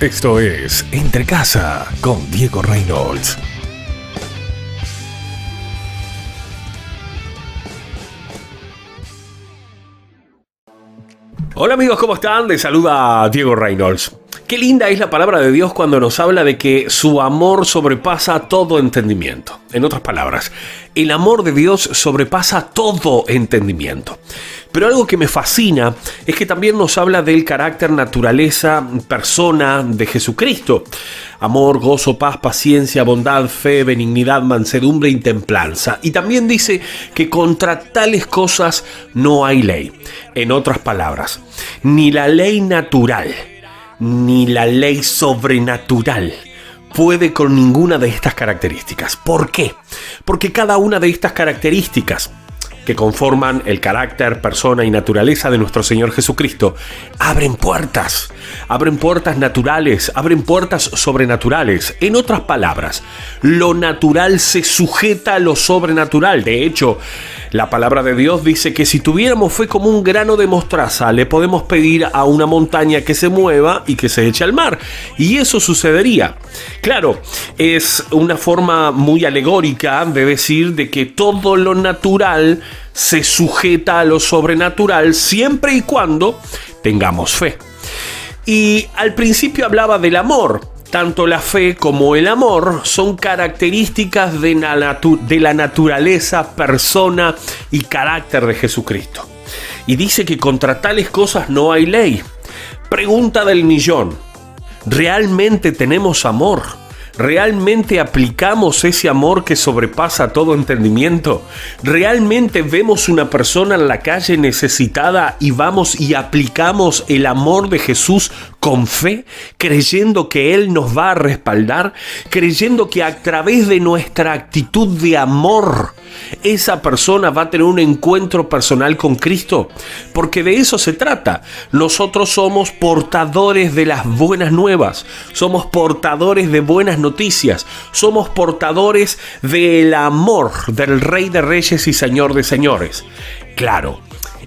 Esto es Entre Casa con Diego Reynolds. Hola amigos, ¿cómo están? Les saluda Diego Reynolds. Qué linda es la palabra de Dios cuando nos habla de que su amor sobrepasa todo entendimiento. En otras palabras, el amor de Dios sobrepasa todo entendimiento. Pero algo que me fascina es que también nos habla del carácter, naturaleza, persona de Jesucristo. Amor, gozo, paz, paciencia, bondad, fe, benignidad, mansedumbre y templanza. Y también dice que contra tales cosas no hay ley. En otras palabras, ni la ley natural ni la ley sobrenatural puede con ninguna de estas características. ¿Por qué? Porque cada una de estas características que conforman el carácter, persona y naturaleza de nuestro Señor Jesucristo, abren puertas, abren puertas naturales, abren puertas sobrenaturales. En otras palabras, lo natural se sujeta a lo sobrenatural. De hecho, la palabra de Dios dice que si tuviéramos fe como un grano de mostraza, le podemos pedir a una montaña que se mueva y que se eche al mar. Y eso sucedería. Claro, es una forma muy alegórica de decir de que todo lo natural se sujeta a lo sobrenatural siempre y cuando tengamos fe. Y al principio hablaba del amor. Tanto la fe como el amor son características de la, naturaleza, persona y carácter de Jesucristo. Y dice que contra tales cosas no hay ley. Pregunta del millón. ¿Realmente tenemos amor? ¿Realmente aplicamos ese amor que sobrepasa todo entendimiento? ¿Realmente vemos una persona en la calle necesitada y vamos y aplicamos el amor de Jesús con fe, creyendo que Él nos va a respaldar, creyendo que a través de nuestra actitud de amor, esa persona va a tener un encuentro personal con Cristo, porque de eso se trata. Nosotros somos portadores de las buenas nuevas, somos portadores de buenas noticias, somos portadores del amor del Rey de Reyes y Señor de Señores. Claro,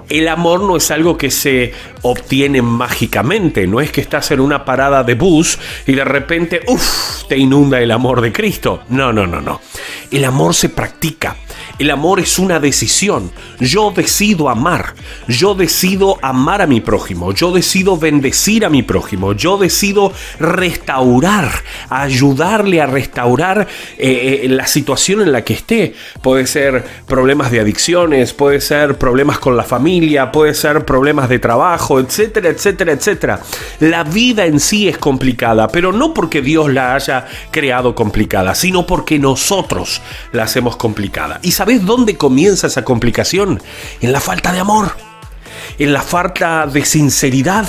el amor no es algo que se obtiene mágicamente, no es que estás en una parada de bus y de repente, uff, te inunda el amor de Cristo. No, no, no, no. El amor se practica. El amor es una decisión. Yo decido amar. Yo decido amar a mi prójimo. Yo decido bendecir a mi prójimo. Yo decido restaurar, ayudarle a restaurar eh, eh, la situación en la que esté. Puede ser problemas de adicciones, puede ser problemas con la familia, puede ser problemas de trabajo, etcétera, etcétera, etcétera. La vida en sí es complicada, pero no porque Dios la haya creado complicada, sino porque nosotros la hacemos complicada. Y ¿Sabes dónde comienza esa complicación? En la falta de amor en la falta de sinceridad,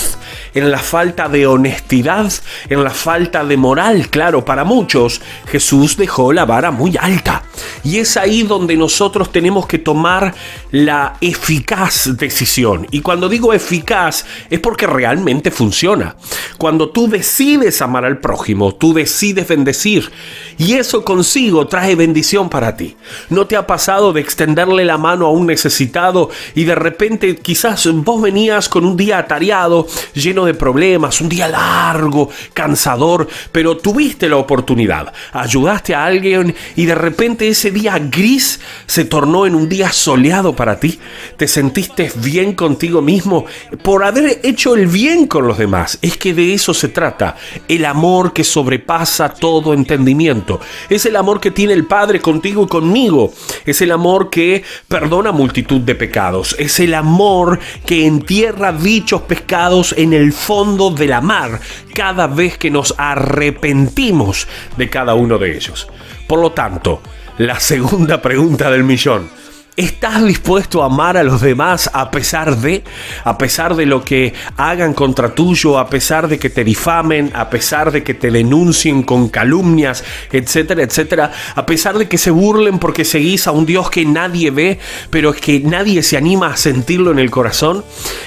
en la falta de honestidad, en la falta de moral. Claro, para muchos Jesús dejó la vara muy alta. Y es ahí donde nosotros tenemos que tomar la eficaz decisión. Y cuando digo eficaz es porque realmente funciona. Cuando tú decides amar al prójimo, tú decides bendecir. Y eso consigo trae bendición para ti. ¿No te ha pasado de extenderle la mano a un necesitado y de repente quizás vos venías con un día atareado, lleno de problemas, un día largo, cansador, pero tuviste la oportunidad, ayudaste a alguien y de repente ese día gris se tornó en un día soleado para ti? ¿Te sentiste bien contigo mismo por haber hecho el bien con los demás? Es que de eso se trata, el amor que sobrepasa todo entendimiento. Es el amor que tiene el Padre contigo y conmigo. Es el amor que perdona multitud de pecados. Es el amor que entierra dichos pecados en el fondo de la mar cada vez que nos arrepentimos de cada uno de ellos. Por lo tanto, la segunda pregunta del millón. ¿Estás dispuesto a amar a los demás a pesar de, a pesar de lo que hagan contra tuyo, a pesar de que te difamen, a pesar de que te denuncien con calumnias, etcétera, etcétera, a pesar de que se burlen porque seguís a un Dios que nadie ve, pero que nadie se anima a sentirlo en el corazón,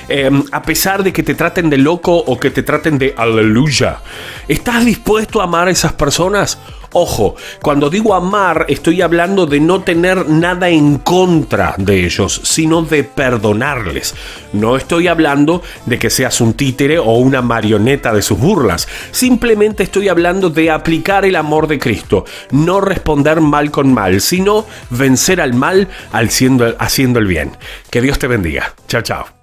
em, a pesar de que te traten de loco o que te traten de aleluya? ¿Estás dispuesto a amar a esas personas? Ojo, cuando digo amar estoy hablando de no tener nada en contra de ellos, sino de perdonarles. No estoy hablando de que seas un títere o una marioneta de sus burlas. Simplemente estoy hablando de aplicar el amor de Cristo. No responder mal con mal, sino vencer al mal haciendo el bien. Que Dios te bendiga. Chao, chao.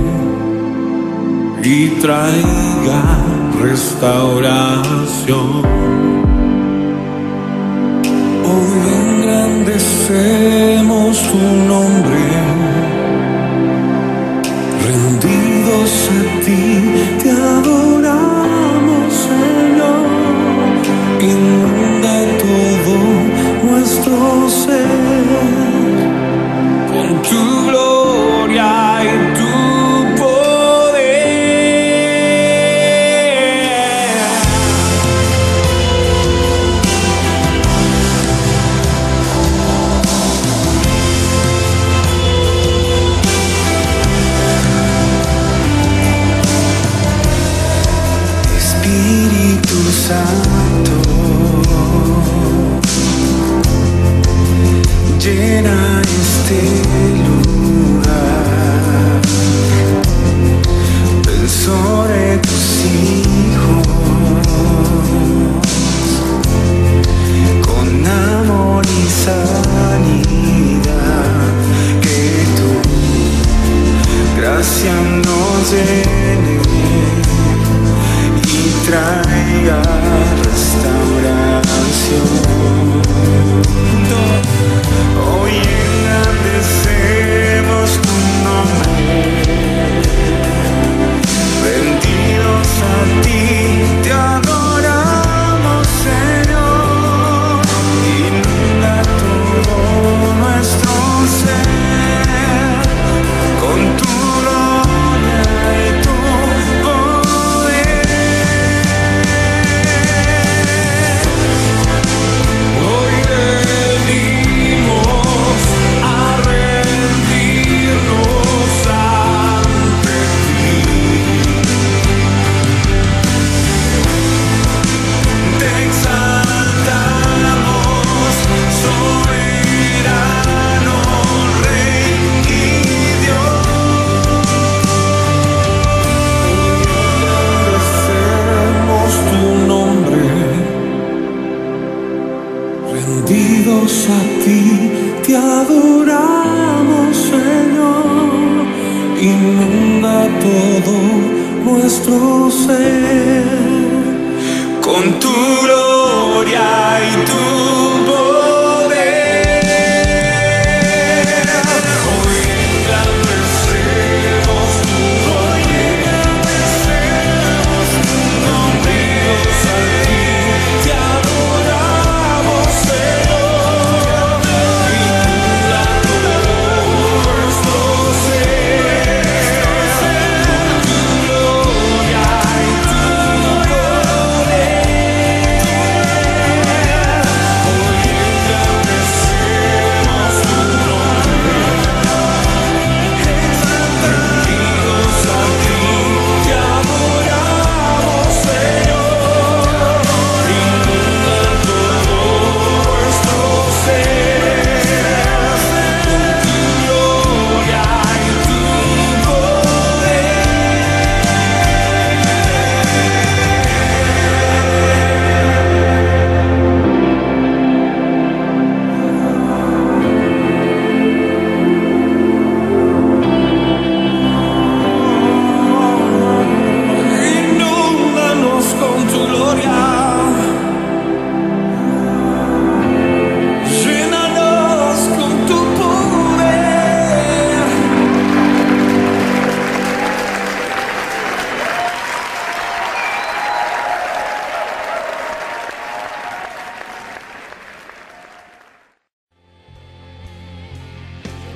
y traiga restauración. Hoy engrandecemos tu santo rendidos a ti, te adoramos Señor, inunda todo nuestro ser. Con tu gloria y tu